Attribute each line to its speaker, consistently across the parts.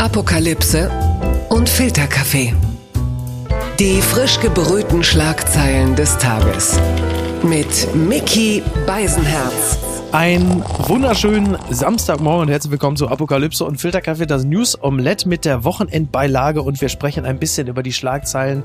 Speaker 1: Apokalypse und Filterkaffee. Die frisch gebrühten Schlagzeilen des Tages. Mit Mickey Beisenherz.
Speaker 2: Ein wunderschönen Samstagmorgen und herzlich willkommen zu Apokalypse und Filterkaffee, das News Omelette mit der Wochenendbeilage und wir sprechen ein bisschen über die Schlagzeilen,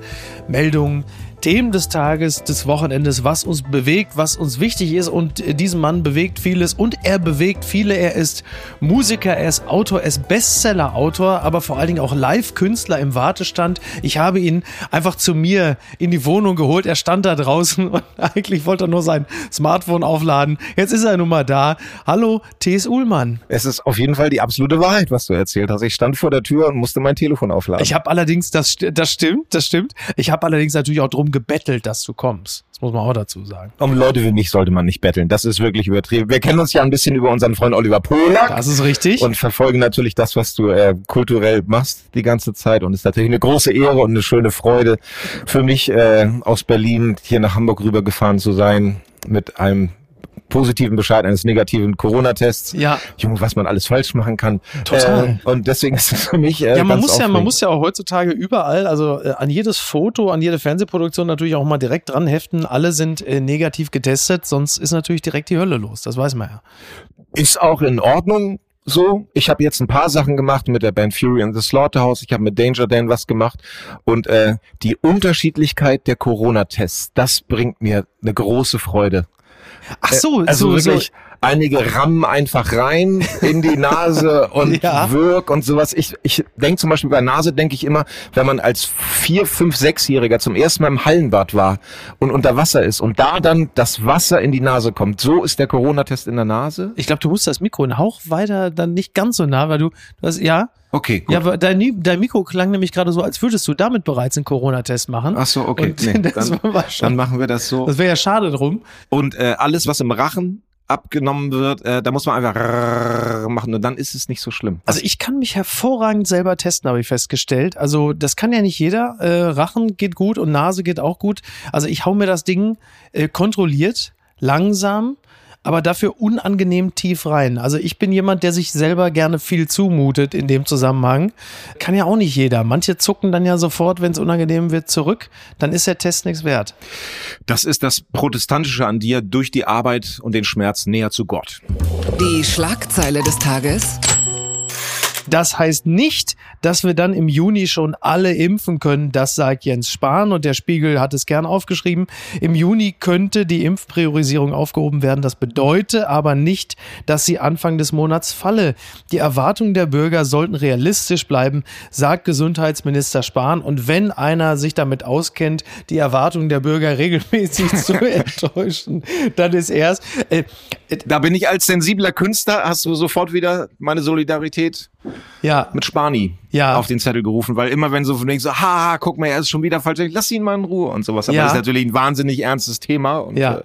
Speaker 2: Meldungen, Themen des Tages, des Wochenendes, was uns bewegt, was uns wichtig ist und diesen Mann bewegt vieles und er bewegt viele. Er ist Musiker, er ist Autor, er ist Bestseller-Autor, aber vor allen Dingen auch Live-Künstler im Wartestand. Ich habe ihn einfach zu mir in die Wohnung geholt. Er stand da draußen und eigentlich wollte er nur sein Smartphone aufladen. Jetzt ist er nun mal da. Hallo, T.S. Uhlmann.
Speaker 3: Es ist auf jeden Fall die absolute Wahrheit, was du erzählt hast. Ich stand vor der Tür und musste mein Telefon aufladen.
Speaker 2: Ich habe allerdings, das, das stimmt, das stimmt. Ich habe allerdings natürlich auch drum gebettelt, dass du kommst. Das muss man auch dazu sagen.
Speaker 3: Um Leute wie mich sollte man nicht betteln. Das ist wirklich übertrieben. Wir kennen uns ja ein bisschen über unseren Freund Oliver Polak.
Speaker 2: Das ist richtig.
Speaker 3: Und verfolgen natürlich das, was du äh, kulturell machst die ganze Zeit. Und es ist natürlich eine große Ehre und eine schöne Freude für mich, äh, aus Berlin hier nach Hamburg rübergefahren zu sein mit einem positiven Bescheid eines negativen Corona-Tests.
Speaker 2: Ja.
Speaker 3: Junge, was man alles falsch machen kann.
Speaker 2: Total.
Speaker 3: Äh, und deswegen ist es für mich äh,
Speaker 2: ja, man muss ja, man
Speaker 3: aufregend.
Speaker 2: muss ja auch heutzutage überall, also äh, an jedes Foto, an jede Fernsehproduktion natürlich auch mal direkt dran heften. Alle sind äh, negativ getestet, sonst ist natürlich direkt die Hölle los. Das weiß man ja.
Speaker 3: Ist auch in Ordnung. So, ich habe jetzt ein paar Sachen gemacht mit der Band Fury and the Slaughterhouse. Ich habe mit Danger Dan was gemacht und äh, die Unterschiedlichkeit der Corona-Tests, das bringt mir eine große Freude.
Speaker 2: Ach so,
Speaker 3: Also
Speaker 2: so, so.
Speaker 3: Einige rammen einfach rein in die Nase und
Speaker 2: Ja.
Speaker 3: wirk und sowas. Ich, ich denke zum Beispiel bei Nase denke ich immer, wenn man als vier, fünf, sechsjähriger zum ersten Mal im Hallenbad war und unter Wasser ist und da dann das Wasser in die Nase kommt. So ist der Corona-Test in der Nase.
Speaker 2: Ich glaube, du musst das Mikro einen Hauch weiter, dann nicht ganz so nah, weil du, du hast, ja,
Speaker 3: Okay, gut.
Speaker 2: ja, aber dein, dein Mikro klang nämlich gerade so, als würdest du damit bereits einen Corona-Test machen.
Speaker 3: Ach so, okay.
Speaker 2: Und
Speaker 3: Nee, dann,
Speaker 2: schon,
Speaker 3: dann machen wir das so.
Speaker 2: das wäre ja schade drum.
Speaker 3: Und äh, alles, was im Rachen abgenommen wird, äh, da muss man einfach machen und dann ist es nicht so schlimm.
Speaker 2: Also ich kann mich hervorragend selber testen, habe ich festgestellt. Also das kann ja nicht jeder. Äh, Rachen geht gut und Nase geht auch gut. Also ich hau mir das Ding äh, kontrolliert, langsam, aber dafür unangenehm tief rein. Also ich bin jemand, der sich selber gerne viel zumutet in dem Zusammenhang. Kann ja auch nicht jeder. Manche zucken dann ja sofort, wenn es unangenehm wird, zurück. Dann ist der Test nichts wert.
Speaker 3: Das ist das Protestantische an dir, durch die Arbeit und den Schmerz näher zu Gott.
Speaker 1: Die Schlagzeile des Tages.
Speaker 2: Das heißt nicht, dass wir dann im Juni schon alle impfen können. Das sagt Jens Spahn und der Spiegel hat es gern aufgeschrieben. Im Juni könnte die Impfpriorisierung aufgehoben werden. Das bedeutet aber nicht, dass sie Anfang des Monats falle. Die Erwartungen der Bürger sollten realistisch bleiben, sagt Gesundheitsminister Spahn. Und wenn einer sich damit auskennt, die Erwartungen der Bürger regelmäßig zu enttäuschen, dann ist er es. Äh,
Speaker 3: Da bin ich als sensibler Künstler, hast du sofort wieder meine Solidarität
Speaker 2: ja,
Speaker 3: mit Spani
Speaker 2: Ja.
Speaker 3: auf den Zettel gerufen, weil immer wenn so von wegen so, ha, guck mal, er ist schon wieder falsch, lass ihn mal in Ruhe und sowas. Aber
Speaker 2: Ja.
Speaker 3: das ist natürlich ein wahnsinnig ernstes Thema. Und,
Speaker 2: Ja.
Speaker 3: äh,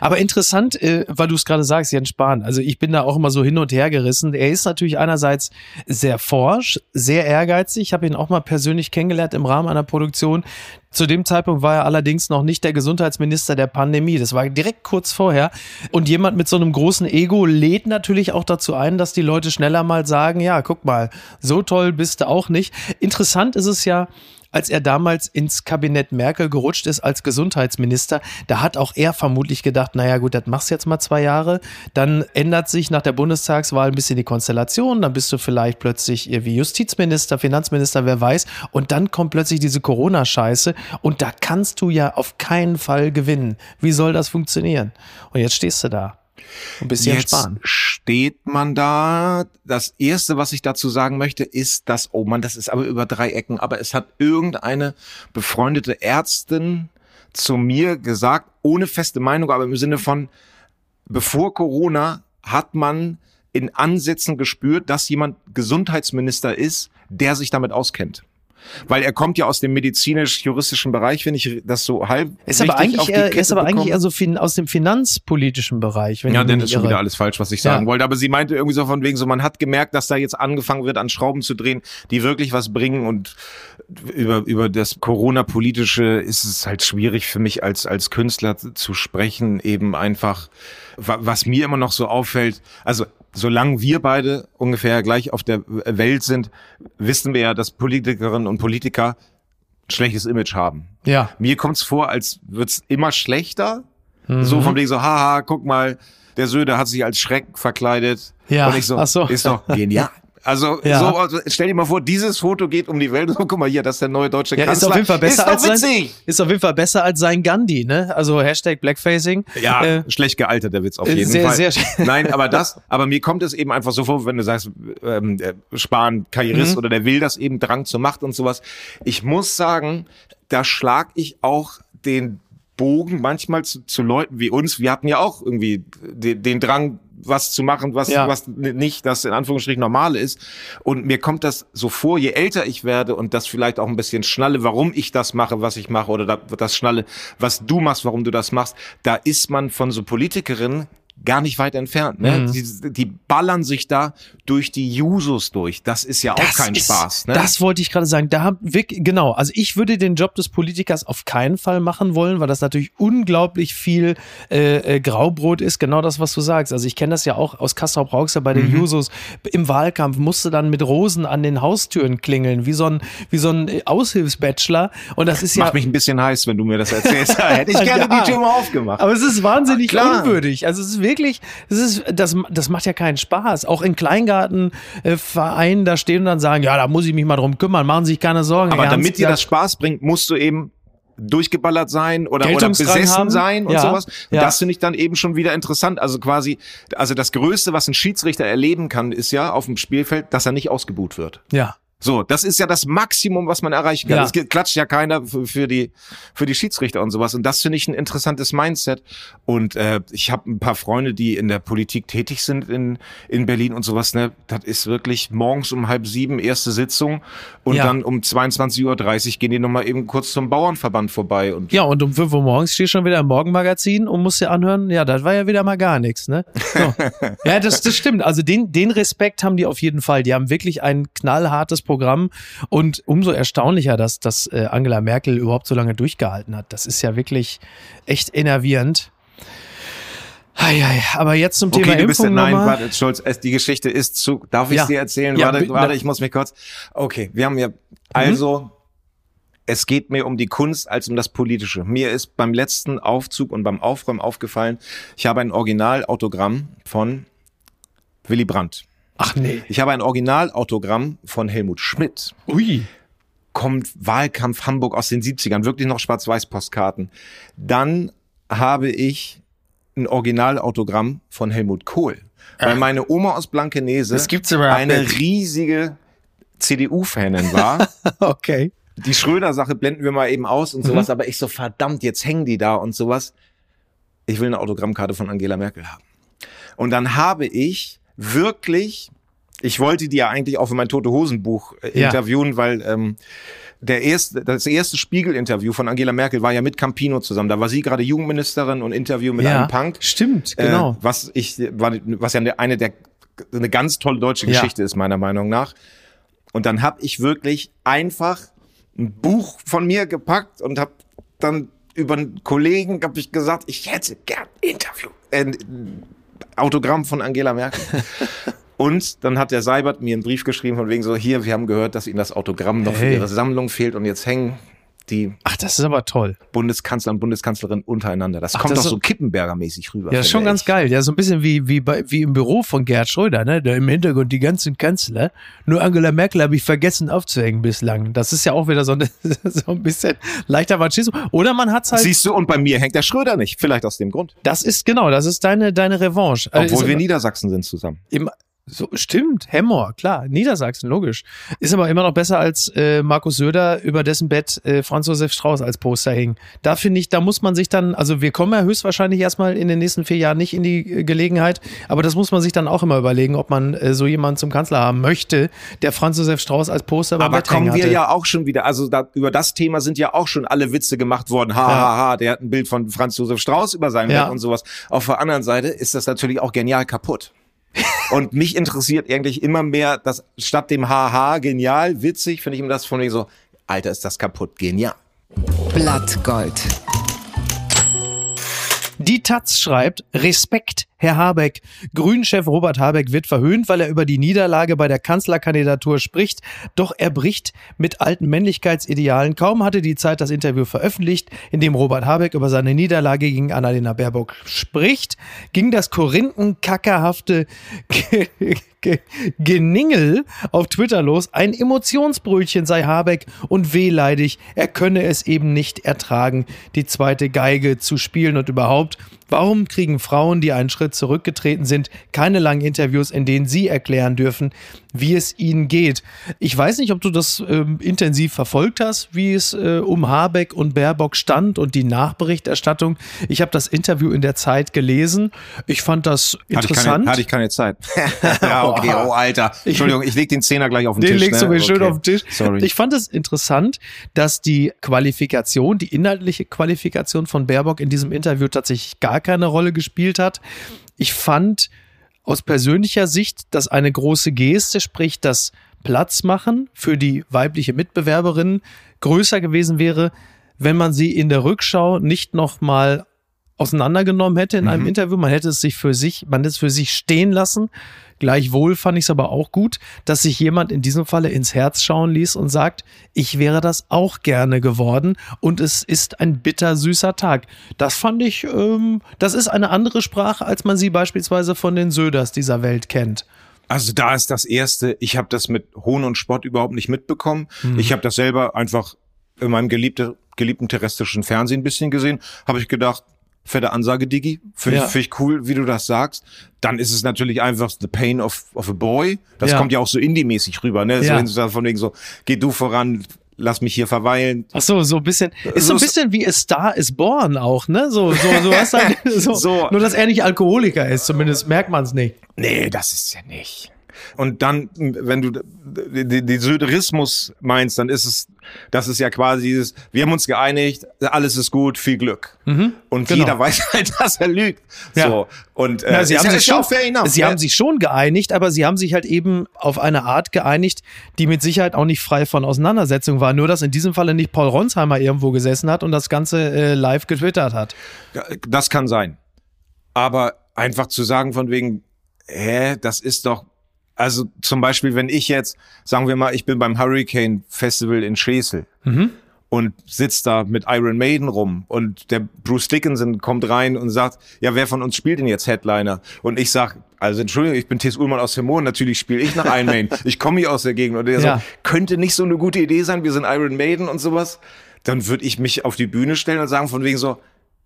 Speaker 2: Aber interessant, äh, weil du es gerade sagst, Jens Spahn. Also ich bin da auch immer so hin und her gerissen. Er ist natürlich einerseits sehr forsch, sehr ehrgeizig. Ich habe ihn auch mal persönlich kennengelernt im Rahmen einer Produktion. Zu dem Zeitpunkt war er allerdings noch nicht der Gesundheitsminister der Pandemie. Das war direkt kurz vorher. Und jemand mit so einem großen Ego lädt natürlich auch dazu ein, dass die Leute schneller mal sagen, ja, guck mal, so toll bist du auch nicht. Interessant ist es ja, als er damals ins Kabinett Merkel gerutscht ist als Gesundheitsminister, da hat auch er vermutlich gedacht, naja gut, das machst du jetzt mal zwei Jahre, dann ändert sich nach der Bundestagswahl ein bisschen die Konstellation, dann bist du vielleicht plötzlich irgendwie Justizminister, Finanzminister, wer weiß, und dann kommt plötzlich diese Corona-Scheiße und da kannst du ja auf keinen Fall gewinnen. Wie soll das funktionieren? Und jetzt stehst du da und bist Jens
Speaker 3: Jetzt
Speaker 2: Spahn.
Speaker 3: steht man da. Das erste, was ich dazu sagen möchte, ist, dass, oh man, das ist aber über drei Ecken, aber es hat irgendeine befreundete Ärztin zu mir gesagt, ohne feste Meinung, aber im Sinne von, bevor Corona hat man in Ansätzen gespürt, dass jemand Gesundheitsminister ist, der sich damit auskennt. Weil er kommt ja aus dem medizinisch-juristischen Bereich, wenn ich das so halb
Speaker 2: Ist aber eigentlich eher, ist aber eigentlich eher so fin aus dem finanzpolitischen Bereich. Wenn
Speaker 3: Ja, dann
Speaker 2: nicht
Speaker 3: ist schon wieder alles falsch, was ich sagen
Speaker 2: Ja.
Speaker 3: wollte. Aber sie meinte irgendwie so von wegen so, man hat gemerkt, dass da jetzt angefangen wird, an Schrauben zu drehen, die wirklich was bringen. Und über, über das Corona-Politische ist es halt schwierig für mich als, als Künstler zu sprechen, eben einfach, wa- was mir immer noch so auffällt. Also, solange wir beide ungefähr gleich auf der Welt sind, wissen wir ja, dass Politikerinnen und Politiker ein schlechtes Image haben.
Speaker 2: Ja.
Speaker 3: Mir kommt's vor, als wird's immer schlechter. So vom Ding so, haha, guck mal, der Söder hat sich als Schreck verkleidet.
Speaker 2: Ja,
Speaker 3: Und ich so,
Speaker 2: so.
Speaker 3: ist doch genial. Also,
Speaker 2: Ja.
Speaker 3: so, also, stell dir mal vor, dieses Foto geht um die Welt. So, guck mal hier, das ist der neue deutsche
Speaker 2: Ja, ist
Speaker 3: Kanzler.
Speaker 2: auf jeden Fall besser
Speaker 3: ist
Speaker 2: als sein, ist auf jeden Fall besser als sein Gandhi, ne? Also Hashtag Blackfacing.
Speaker 3: Ja,
Speaker 2: Äh,
Speaker 3: schlecht gealtert, der Witz auf
Speaker 2: äh,
Speaker 3: jeden
Speaker 2: sehr,
Speaker 3: Fall.
Speaker 2: sehr
Speaker 3: Nein, aber das, aber mir kommt es eben einfach so vor, wenn du sagst, ähm, der Spahn Karrierist
Speaker 2: Mhm.
Speaker 3: oder der will das eben, Drang zur Macht und sowas. Ich muss sagen, da schlag ich auch den Bogen manchmal zu, zu Leuten wie uns. Wir hatten ja auch irgendwie den, den Drang, was zu machen, was,
Speaker 2: Ja.
Speaker 3: was nicht das in Anführungsstrichen normale ist. Und mir kommt das so vor, je älter ich werde und das vielleicht auch ein bisschen schnalle, warum ich das mache, was ich mache, oder da- das schnalle, was du machst, warum du das machst, da ist man von so Politikerinnen gar nicht weit entfernt. Ne?
Speaker 2: Mhm.
Speaker 3: Die, die ballern sich da durch die Jusos durch. Das ist ja auch kein
Speaker 2: ist,
Speaker 3: Spaß. Ne?
Speaker 2: Das wollte ich gerade sagen. Da genau. Also ich würde den Job des Politikers auf keinen Fall machen wollen, weil das natürlich unglaublich viel äh, äh, Graubrot ist. Genau das, was du sagst. Also ich kenne das ja auch aus Kassel Brauxel bei den
Speaker 3: Mhm.
Speaker 2: Jusos. Im Wahlkampf musste dann mit Rosen an den Haustüren klingeln, wie so ein, wie so ein äh, Aushilfsbachelor. Und das ist ja.
Speaker 3: Macht mich ein bisschen heiß, wenn du mir das erzählst. Hätte ich gerne
Speaker 2: Ja.
Speaker 3: die Tür mal aufgemacht.
Speaker 2: Aber es ist wahnsinnig unwürdig. Also es ist wirklich, es ist, das, das macht ja keinen Spaß. Auch in Kleingartenvereinen da stehen und dann sagen, ja, da muss ich mich mal drum kümmern, machen Sie sich keine Sorgen.
Speaker 3: Aber damit dir das Spaß bringt, musst du eben durchgeballert sein oder, oder besessen
Speaker 2: haben.
Speaker 3: sein und
Speaker 2: Ja,
Speaker 3: sowas.
Speaker 2: ja.
Speaker 3: Das finde ich dann eben schon wieder interessant. Also quasi, also das Größte, was ein Schiedsrichter erleben kann, ist ja auf dem Spielfeld, dass er nicht ausgebuht wird.
Speaker 2: Ja.
Speaker 3: So, das ist ja das Maximum, was man erreichen kann.
Speaker 2: Ja.
Speaker 3: Es klatscht ja keiner für, die für die Schiedsrichter und sowas. Und das finde ich ein interessantes Mindset. Und äh, ich habe ein paar Freunde, die in der Politik tätig sind in in Berlin und sowas. Ne, das ist wirklich morgens um halb sieben erste Sitzung und
Speaker 2: Ja.
Speaker 3: dann um 22:30 Uhr gehen die nochmal eben kurz zum Bauernverband vorbei und
Speaker 2: Ja, und um 5 Uhr morgens stehst du schon wieder im Morgenmagazin und musst dir anhören, ja, das war ja wieder mal gar nichts, ne? So. ja, das, das stimmt. Also den, den Respekt haben die auf jeden Fall. Die haben wirklich ein knallhartes Programm und umso erstaunlicher, dass, dass äh, Angela Merkel überhaupt so lange durchgehalten hat. Das ist ja wirklich echt enervierend. Ei, ei, aber jetzt zum Thema
Speaker 3: Okay, du bist
Speaker 2: Impfung
Speaker 3: nein, warte, Scholz, es, die Geschichte ist zu, darf ich
Speaker 2: Ja.
Speaker 3: dir erzählen?
Speaker 2: Ja,
Speaker 3: warte, warte, ich muss mich kurz, okay, wir haben ja, also, es geht mir um die Kunst als um das Politische. Mir ist beim letzten Aufzug und beim Aufräumen aufgefallen, ich habe ein Originalautogramm von Willy Brandt.
Speaker 2: Ach nee.
Speaker 3: Ich habe ein Originalautogramm von Helmut Schmidt.
Speaker 2: Ui.
Speaker 3: Kommt Wahlkampf Hamburg aus den 70ern, wirklich noch Schwarz-Weiß-Postkarten. Dann habe ich ein Originalautogramm von Helmut Kohl. Weil meine Oma aus Blankenese
Speaker 2: Das gibt's überhaupt
Speaker 3: eine
Speaker 2: nicht.
Speaker 3: riesige CDU-Fanin war.
Speaker 2: Okay.
Speaker 3: die Schröder-Sache blenden wir mal eben aus und sowas, aber ich so, verdammt, jetzt hängen die da und sowas. Ich will eine Autogrammkarte von Angela Merkel haben. Und dann habe ich wirklich, ich wollte die ja eigentlich auch für mein Tote Hosen Buch äh,
Speaker 2: Ja.
Speaker 3: interviewen, weil ähm, der erste, das erste Spiegel-Interview von Angela Merkel war ja mit Campino zusammen. Da war sie gerade Jugendministerin und Interview mit
Speaker 2: ja,
Speaker 3: einem Punk.
Speaker 2: Stimmt, genau.
Speaker 3: Äh, was ich, war, was ja eine der, eine ganz tolle deutsche
Speaker 2: Ja.
Speaker 3: Geschichte ist, meiner Meinung nach. Und dann habe ich wirklich einfach ein Buch von mir gepackt und habe dann über einen Kollegen hab ich gesagt, ich hätte gern Interview, äh, ein Autogramm von Angela Merkel. und dann hat der Seibert mir einen Brief geschrieben von wegen so, hier, wir haben gehört, dass Ihnen das Autogramm noch für
Speaker 2: Hey.
Speaker 3: Ihre Sammlung fehlt und jetzt hängen die
Speaker 2: Ach, das ist aber toll.
Speaker 3: Bundeskanzler und Bundeskanzlerin untereinander. Das
Speaker 2: Ach,
Speaker 3: kommt
Speaker 2: das
Speaker 3: doch so Kippenberger-mäßig rüber.
Speaker 2: Ja, ist schon ganz
Speaker 3: ich.
Speaker 2: geil. Ja, so ein bisschen wie, wie, bei, wie im Büro von Gerhard Schröder, ne? Da im Hintergrund die ganzen Kanzler. Nur Angela Merkel habe ich vergessen aufzuhängen bislang. Das ist ja auch wieder so, eine, so ein bisschen leichter Machismo. Oder man hat's halt.
Speaker 3: Siehst du, und bei mir hängt der Schröder nicht. Vielleicht aus dem Grund.
Speaker 2: das ist genau, das ist deine, deine Revanche. Äh,
Speaker 3: Obwohl
Speaker 2: ist
Speaker 3: wir Niedersachsen sind zusammen.
Speaker 2: Im, so, stimmt, Hemmer, klar, Niedersachsen, logisch. Ist aber immer noch besser als äh, Markus Söder, über dessen Bett äh, Franz Josef Strauß als Poster hing. Da finde ich, da muss man sich dann, also wir kommen ja höchstwahrscheinlich erstmal in den nächsten vier Jahren nicht in die äh, Gelegenheit, aber das muss man sich dann auch immer überlegen, ob man äh, so jemanden zum Kanzler haben möchte, der Franz Josef Strauß als Poster
Speaker 3: Aber
Speaker 2: Bett
Speaker 3: kommen wir
Speaker 2: hatte.
Speaker 3: ja auch schon wieder, also da, über das Thema sind ja auch schon alle Witze gemacht worden. Ha,
Speaker 2: Ja.
Speaker 3: ha, ha, der hat ein Bild von Franz Josef Strauß über seinem
Speaker 2: Ja.
Speaker 3: Bett und sowas. Auf der anderen Seite ist das natürlich auch genial kaputt. Und mich interessiert eigentlich immer mehr, dass statt dem Haha, genial, witzig, finde ich immer das von mir so, Alter, ist das kaputt, genial.
Speaker 1: Blattgold.
Speaker 2: Die Taz schreibt, Respekt, Herr Habeck. Grünchef Robert Habeck wird verhöhnt, weil er über die Niederlage bei der Kanzlerkandidatur spricht. Doch er bricht mit alten Männlichkeitsidealen. Kaum hatte die Zeit das Interview veröffentlicht, in dem Robert Habeck über seine Niederlage gegen Annalena Baerbock spricht, ging das korinthenkackerhafte Geningel auf Twitter los. Ein Emotionsbrötchen sei Habeck und wehleidig. Er könne es eben nicht ertragen, die zweite Geige zu spielen und überhaupt. Warum kriegen Frauen, die einen Schritt zurückgetreten sind, keine langen Interviews, in denen sie erklären dürfen, wie es ihnen geht? Ich weiß nicht, ob du das ähm, intensiv verfolgt hast, wie es äh, um Habeck und Baerbock stand und die Nachberichterstattung. Ich habe das Interview in der Zeit gelesen. Ich fand das interessant.
Speaker 3: Hatte ich keine, hatte ich keine Zeit. ja, okay. Oh, Alter. Entschuldigung, ich leg den Zehner gleich auf den,
Speaker 2: den
Speaker 3: Tisch.
Speaker 2: Den legst
Speaker 3: ne?
Speaker 2: du mir schön
Speaker 3: okay.
Speaker 2: auf den Tisch.
Speaker 3: Sorry.
Speaker 2: Ich fand es interessant, dass die Qualifikation, die inhaltliche Qualifikation von Baerbock in diesem Interview tatsächlich gar keine Rolle gespielt hat. Ich fand aus persönlicher Sicht, dass eine große Geste, sprich das Platz machen für die weibliche Mitbewerberin, größer gewesen wäre, wenn man sie in der Rückschau nicht nochmal auseinandergenommen hätte in
Speaker 3: Mhm.
Speaker 2: einem Interview. Man hätte es sich für sich, man hätte es für sich stehen lassen. Gleichwohl fand ich es aber auch gut, dass sich jemand in diesem Falle ins Herz schauen ließ und sagt, ich wäre das auch gerne geworden und es ist ein bittersüßer Tag. Das fand ich, ähm, das ist eine andere Sprache, als man sie beispielsweise von den Söders dieser Welt kennt.
Speaker 3: Also da ist das Erste, ich habe das mit Hohn und Spott überhaupt nicht mitbekommen.
Speaker 2: Mhm.
Speaker 3: Ich habe das selber einfach in meinem geliebte, geliebten terrestrischen Fernsehen ein bisschen gesehen. Habe ich gedacht, fette Ansage, Digi. Finde
Speaker 2: Ja.
Speaker 3: ich, find ich cool, wie du das sagst. Dann ist es natürlich einfach the pain of, of a boy. Das
Speaker 2: Ja.
Speaker 3: kommt ja auch so indie-mäßig rüber, ne?
Speaker 2: Ja.
Speaker 3: So von wegen so, geh du voran, lass mich hier verweilen.
Speaker 2: Ach so, so ein bisschen, ist so ein
Speaker 3: So-
Speaker 2: bisschen wie A Star is Born auch, ne? So, so, so was halt, so,
Speaker 3: So.
Speaker 2: Nur, dass er nicht Alkoholiker ist, zumindest merkt man es nicht.
Speaker 3: Nee, das ist ja nicht. Und dann, wenn du den Söderismus meinst, dann ist es, das ist ja quasi dieses, wir haben uns geeinigt, alles ist gut, viel Glück. Und
Speaker 2: genau.
Speaker 3: jeder weiß halt, dass er lügt.
Speaker 2: Ja.
Speaker 3: So. Und äh,
Speaker 2: Na, sie haben
Speaker 3: ja,
Speaker 2: sich schon, sie
Speaker 3: ne?
Speaker 2: haben sich schon geeinigt, aber sie haben sich halt eben auf eine Art geeinigt, die mit Sicherheit auch nicht frei von Auseinandersetzung war. Nur, dass in diesem Falle nicht Paul Ronsheimer irgendwo gesessen hat und das Ganze äh, live getwittert hat.
Speaker 3: Das kann sein. Aber einfach zu sagen von wegen, hä, das ist doch, also zum Beispiel, wenn ich jetzt, sagen wir mal, ich bin beim Hurricane Festival in Schesel und sitzt da mit Iron Maiden rum und der Bruce Dickinson kommt rein und sagt, ja, wer von uns spielt denn jetzt Headliner? Und ich sag, also Entschuldigung, ich bin T.S. Ullmann aus Hermoren, natürlich spiele ich nach Iron Maiden. Ich komme hier aus der Gegend. Und der
Speaker 2: Ja.
Speaker 3: so, könnte nicht so eine gute Idee sein, wir sind Iron Maiden und sowas. Dann würde ich mich auf die Bühne stellen und sagen von wegen so,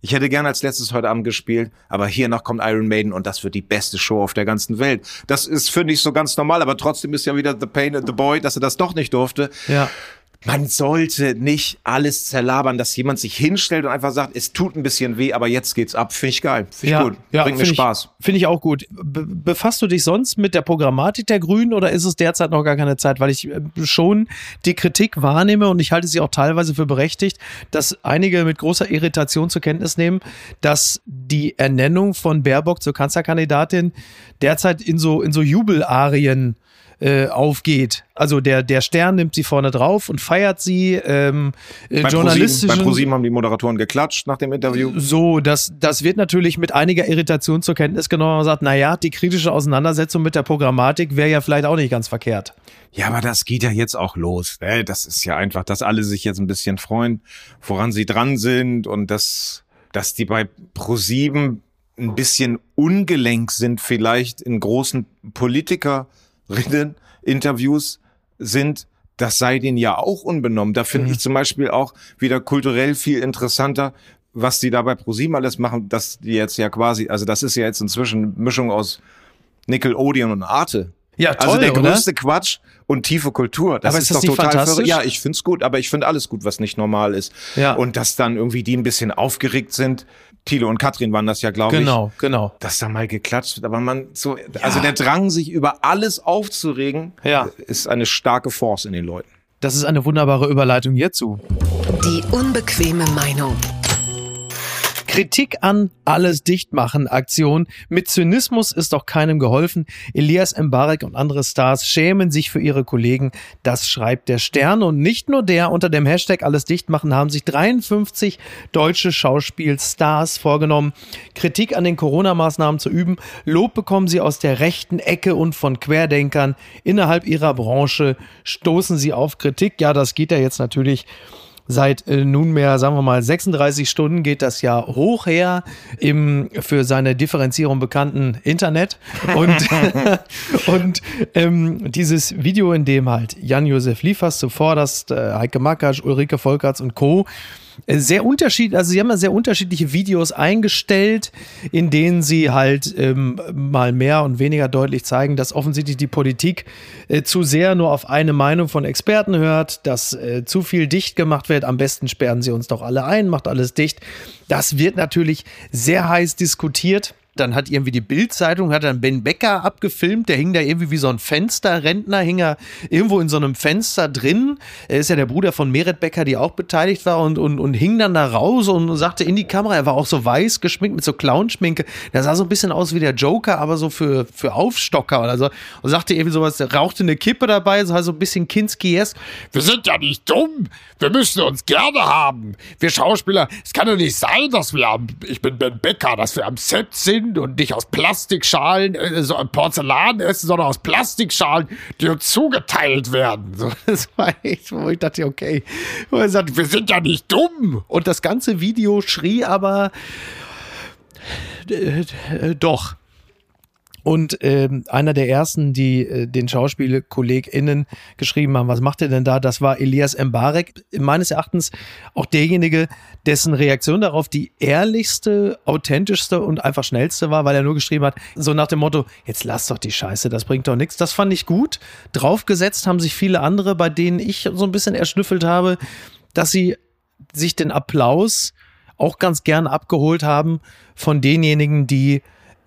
Speaker 3: ich hätte gerne als letztes heute Abend gespielt, aber hiernach kommt Iron Maiden und das wird die beste Show auf der ganzen Welt. Das ist, finde ich, so ganz normal, aber trotzdem ist ja wieder The Pain in the Boy, dass er das doch nicht durfte.
Speaker 2: Ja.
Speaker 3: Man sollte nicht alles zerlabern, dass jemand sich hinstellt und einfach sagt, es tut ein bisschen weh, aber jetzt geht's ab. Finde ich geil. Finde ich gut. Bringt mir Spaß.
Speaker 2: Finde ich auch gut. Be befasst du dich sonst mit der Programmatik der Grünen oder ist es derzeit noch gar keine Zeit? Weil ich äh, schon die Kritik wahrnehme und ich halte sie auch teilweise für berechtigt, dass einige mit großer Irritation zur Kenntnis nehmen, dass die Ernennung von Baerbock zur Kanzlerkandidatin derzeit in so, in so Jubelarien äh, aufgeht. Also der, der Stern nimmt sie vorne drauf und feiert sie. Ähm, äh,
Speaker 3: Bei ProSieben,
Speaker 2: journalistischen
Speaker 3: bei ProSieben haben die Moderatoren geklatscht nach dem Interview.
Speaker 2: so, das, das wird natürlich mit einiger Irritation zur Kenntnis genommen und sagt, naja, die kritische Auseinandersetzung mit der Programmatik wäre ja vielleicht auch nicht ganz verkehrt.
Speaker 3: Ja, aber das geht ja jetzt auch los. Ne? Das ist ja einfach, dass alle sich jetzt ein bisschen freuen, woran sie dran sind und dass, dass die bei ProSieben ein bisschen ungelenk sind, vielleicht in großen Politikerinnen-Interviews sind. Das sei denen ja auch unbenommen. Da finde ich zum Beispiel auch wieder kulturell viel interessanter, was die da bei ProSieben alles machen, dass die jetzt ja quasi, also das ist ja jetzt inzwischen Mischung aus Nickelodeon und Arte.
Speaker 2: Ja,
Speaker 3: also der
Speaker 2: oder?
Speaker 3: größte Quatsch und tiefe Kultur. Das
Speaker 2: Aber
Speaker 3: ist,
Speaker 2: ist das
Speaker 3: doch
Speaker 2: nicht
Speaker 3: total
Speaker 2: fantastisch?
Speaker 3: verrückt. Ja, ich find's gut, aber ich finde alles gut, was nicht normal ist.
Speaker 2: Ja.
Speaker 3: Und dass dann irgendwie die ein bisschen aufgeregt sind. Thilo und Katrin waren das ja, glaube ich.
Speaker 2: Genau, genau.
Speaker 3: Dass da mal geklatscht wird, aber man so, also der Drang, sich über alles aufzuregen,
Speaker 2: Ja.
Speaker 3: ist eine starke Force in den Leuten.
Speaker 2: Das ist eine wunderbare Überleitung hierzu.
Speaker 1: Die unbequeme Meinung.
Speaker 2: Kritik an alles dichtmachen Aktion. Mit Zynismus ist doch keinem geholfen. Elias Mbarek und andere Stars schämen sich für ihre Kollegen. Das schreibt der Stern. Und nicht nur der. Unter dem Hashtag alles dichtmachen haben sich 53 deutsche Schauspielstars vorgenommen, Kritik an den Corona-Maßnahmen zu üben. Lob bekommen sie aus der rechten Ecke und von Querdenkern. Innerhalb ihrer Branche stoßen sie auf Kritik. Ja, das geht ja jetzt natürlich Seit äh, nunmehr, sagen wir mal, 36 Stunden geht das ja hoch her im für seine Differenzierung bekannten Internet. Und, und ähm, dieses Video, in dem halt Jan-Josef Liefers zuvorderst, äh, Heike Makatsch, Ulrike Volkerts und Co sehr unterschiedlich, also sie haben ja sehr unterschiedliche Videos eingestellt, in denen sie halt ähm, mal mehr und weniger deutlich zeigen, dass offensichtlich die Politik äh, zu sehr nur auf eine Meinung von Experten hört, dass äh, zu viel dicht gemacht wird. Am besten sperren sie uns doch alle ein, macht alles dicht. Das wird natürlich sehr heiß diskutiert. Dann hat irgendwie die Bild-Zeitung, hat dann Ben Becker abgefilmt, der hing da irgendwie wie so ein Fensterrentner, hing er irgendwo in so einem Fenster drin. Er ist ja der Bruder von Meret Becker, die auch beteiligt war und, und, und hing dann da raus und sagte in die Kamera, er war auch so weiß geschminkt mit so Clownschminke. Der sah so ein bisschen aus wie der Joker, aber so für, für Aufstocker oder so. Und sagte irgendwie sowas, rauchte eine Kippe dabei, so, also ein bisschen Kinski-esque.
Speaker 4: Wir sind ja nicht dumm. Wir müssen uns gerne haben. Wir Schauspieler, es kann doch nicht sein, dass wir am, ich bin Ben Becker, dass wir am Set sind sind und nicht aus Plastikschalen, äh, Porzellan essen, sondern aus Plastikschalen, die uns zugeteilt werden. So,
Speaker 2: das war echt, wo ich dachte, okay. Und er sagt, wir sind ja nicht dumm. Und das ganze Video schrie aber äh, äh, doch. Und ähm, einer der ersten, die äh, den SchauspielerkollegInnen geschrieben haben, was macht ihr denn da? Das war Elias Mbarek. Meines Erachtens auch derjenige, dessen Reaktion darauf die ehrlichste, authentischste und einfach schnellste war, weil er nur geschrieben hat, so nach dem Motto, jetzt lass doch die Scheiße, das bringt doch nichts. Das fand ich gut. Draufgesetzt haben sich viele andere, bei denen ich so ein bisschen erschnüffelt habe, dass sie sich den Applaus auch ganz gern abgeholt haben von denjenigen, die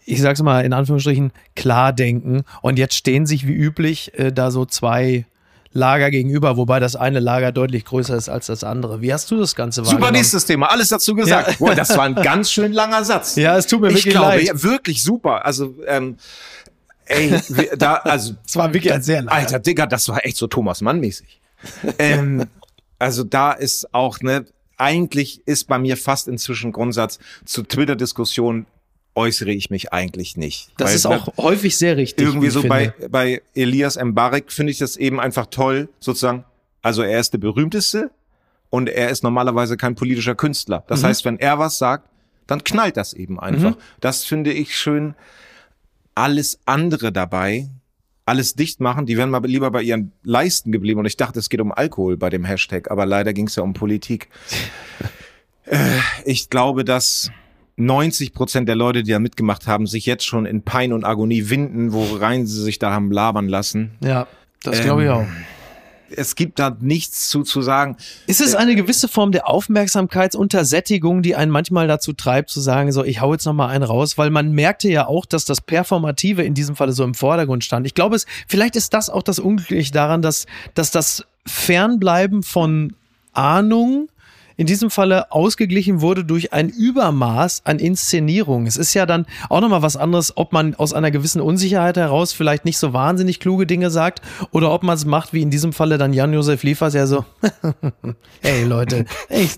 Speaker 2: ich sag's mal in Anführungsstrichen, klar denken. Und jetzt stehen sich wie üblich äh, da so zwei Lager gegenüber, wobei das eine Lager deutlich größer ist als das andere. Wie hast du das Ganze
Speaker 3: Super nächstes Thema, alles dazu gesagt. Ja. Boah, das war ein ganz schön langer Satz.
Speaker 2: Ja, es tut mir ich wirklich glaube, leid. Ja,
Speaker 3: wirklich super. Also ähm, ey, da also
Speaker 2: es war wirklich ein sehr
Speaker 3: langer. Alter Digga, das war echt so Thomas Mann mäßig. ähm, also da ist auch ne eigentlich ist bei mir fast inzwischen Grundsatz zu Twitter-Diskussionen äußere ich mich eigentlich nicht.
Speaker 2: Das Weil, ist auch ne, häufig sehr richtig.
Speaker 3: Irgendwie so bei, bei Elias Mbarek finde ich das eben einfach toll, sozusagen. Also er ist der berühmteste und er ist normalerweise kein politischer Künstler. Das mhm. heißt, wenn er was sagt, dann knallt das eben einfach. Mhm. Das finde ich schön. Alles andere dabei, alles dicht machen, die wären mal lieber bei ihren Leisten geblieben. Und ich dachte, es geht um Alkohol bei dem Hashtag, aber leider ging es ja um Politik. äh, ich glaube, dass 90 Prozent der Leute, die da mitgemacht haben, sich jetzt schon in Pein und Agonie winden, worein sie sich da haben labern lassen.
Speaker 2: Ja, das glaube ich ähm, auch.
Speaker 3: Es gibt da nichts zu, zu sagen.
Speaker 2: Ist es eine gewisse Form der Aufmerksamkeitsuntersättigung, die einen manchmal dazu treibt, zu sagen, so, ich hau jetzt noch mal einen raus, weil man merkte ja auch, dass das Performative in diesem Falle so im Vordergrund stand. Ich glaube, es, vielleicht ist das auch das Unglückliche daran, dass, dass das Fernbleiben von Ahnung in diesem Falle ausgeglichen wurde durch ein Übermaß an Inszenierung. Es ist ja dann auch nochmal was anderes, ob man aus einer gewissen Unsicherheit heraus vielleicht nicht so wahnsinnig kluge Dinge sagt oder ob man es macht, wie in diesem Falle dann Jan-Josef Liefers ja so, hey Leute, ich,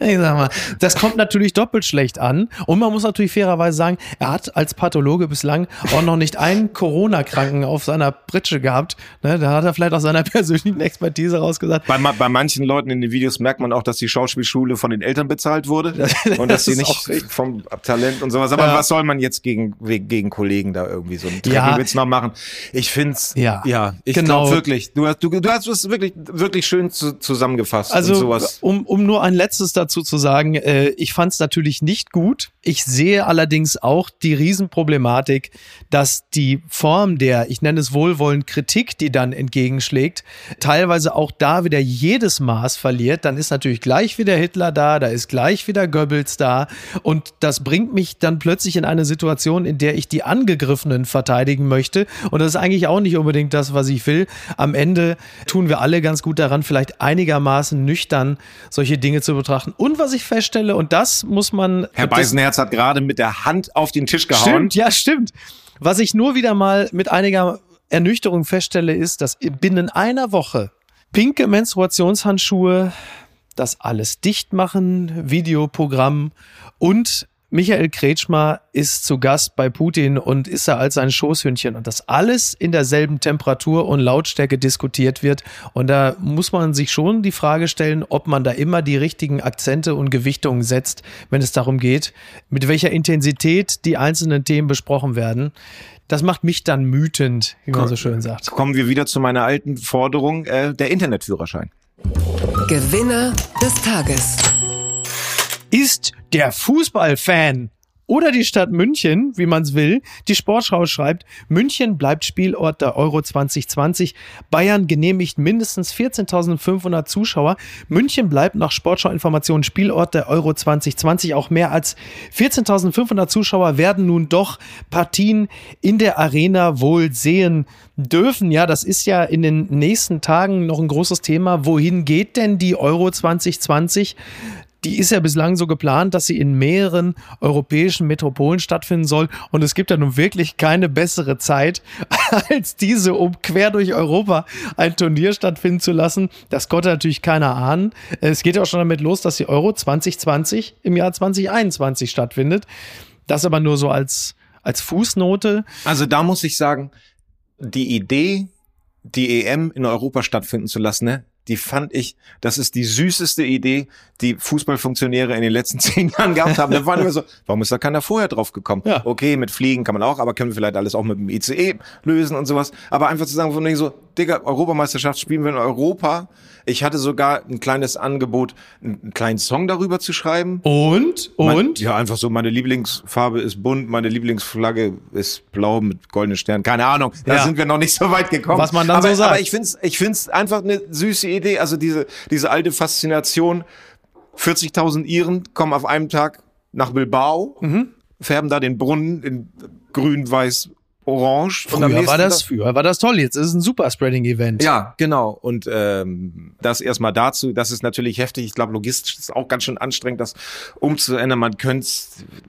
Speaker 2: ich sag mal, das kommt natürlich doppelt schlecht an und man muss natürlich fairerweise sagen, er hat als Pathologe bislang auch noch nicht einen Corona-Kranken auf seiner Pritsche gehabt. Ne, da hat er vielleicht aus seiner persönlichen Expertise rausgesagt.
Speaker 3: Bei, bei manchen Leuten in den Videos merkt man auch, dass die Schauspielschule von den Eltern bezahlt wurde und dass sie nicht vom Talent und sowas. Aber ja. was soll man jetzt gegen, gegen Kollegen da irgendwie so einen
Speaker 2: ja.
Speaker 3: Witz noch machen? Ich find's,
Speaker 2: ja,
Speaker 3: ja ich genau. glaube wirklich, du hast, du, du hast es wirklich, wirklich schön zu, zusammengefasst.
Speaker 2: Also. Um, um nur ein letztes dazu zu sagen, äh, ich fand's natürlich nicht gut. Ich sehe allerdings auch die Riesenproblematik, dass die Form der, ich nenne es wohlwollend Kritik, die dann entgegenschlägt, teilweise auch da wieder jedes Maß verliert. Dann ist natürlich natürlich gleich wieder Hitler da, da ist gleich wieder Goebbels da und das bringt mich dann plötzlich in eine Situation, in der ich die Angegriffenen verteidigen möchte und das ist eigentlich auch nicht unbedingt das, was ich will. Am Ende tun wir alle ganz gut daran, vielleicht einigermaßen nüchtern solche Dinge zu betrachten. Und was ich feststelle, und das muss man.
Speaker 3: Herr Beisenherz hat gerade mit der Hand auf den Tisch gehauen.
Speaker 2: Stimmt, ja, stimmt. Was ich nur wieder mal mit einiger Ernüchterung feststelle, ist, dass binnen einer Woche pinke Menstruationshandschuhe, das alles dicht machen, Videoprogramm und Michael Kretschmer ist zu Gast bei Putin und ist er als sein Schoßhündchen und das alles in derselben Temperatur und Lautstärke diskutiert wird. Und da muss man sich schon die Frage stellen, ob man da immer die richtigen Akzente und Gewichtungen setzt, wenn es darum geht, mit welcher Intensität die einzelnen Themen besprochen werden. Das macht mich dann mütend, wie man so schön sagt.
Speaker 3: Kommen wir wieder zu meiner alten Forderung, äh, der Internetführerschein.
Speaker 1: Gewinner des Tages.
Speaker 2: Ist der Fußballfan oder die Stadt München, wie man es will. Die Sportschau schreibt, München bleibt Spielort der Euro 2020. Bayern genehmigt mindestens 14.500 Zuschauer. München bleibt nach Sportschau-Informationen Spielort der Euro 2020. Auch mehr als 14.500 Zuschauer werden nun doch Partien in der Arena wohl sehen dürfen. Ja, das ist ja in den nächsten Tagen noch ein großes Thema. Wohin geht denn die Euro 2020? Die ist ja bislang so geplant, dass sie in mehreren europäischen Metropolen stattfinden soll. Und es gibt ja nun wirklich keine bessere Zeit als diese, um quer durch Europa ein Turnier stattfinden zu lassen. Das konnte natürlich keiner ahnen. Es geht ja auch schon damit los, dass die Euro 2020 im Jahr 2021 stattfindet. Das aber nur so als, als Fußnote.
Speaker 3: Also da muss ich sagen, die Idee, die EM in Europa stattfinden zu lassen, ne, die fand ich, das ist die süßeste Idee, die Fußballfunktionäre in den letzten zehn Jahren gehabt haben. Da waren wir so, warum ist da keiner vorher drauf gekommen?
Speaker 2: Ja.
Speaker 3: Okay, mit Fliegen kann man auch, aber können wir vielleicht alles auch mit dem ICE lösen und sowas. Aber einfach zu sagen, von so, Digga, Europameisterschaft spielen wir in Europa. Ich hatte sogar ein kleines Angebot, einen kleinen Song darüber zu schreiben.
Speaker 2: Und?
Speaker 3: Mein,
Speaker 2: Und?
Speaker 3: ja, einfach so, meine Lieblingsfarbe ist bunt, meine Lieblingsflagge ist blau mit goldenen Sternen. Keine Ahnung, da
Speaker 2: Ja.
Speaker 3: sind wir noch nicht so weit gekommen.
Speaker 2: Was man dann
Speaker 3: aber,
Speaker 2: so sagt.
Speaker 3: Aber ich find's, ich find's einfach eine süße Idee. Also diese, diese alte Faszination. 40.000 Iren kommen auf einem Tag nach Bilbao,
Speaker 2: Mhm.
Speaker 3: färben da den Brunnen in grün, weiß, orange. und am
Speaker 2: Früher war das, früher war das toll. Jetzt ist es ein Superspreading-Event.
Speaker 3: ja, genau. Und ähm, das erstmal dazu, das ist natürlich heftig. Ich glaube, logistisch ist auch ganz schön anstrengend, das umzuändern. Man könnte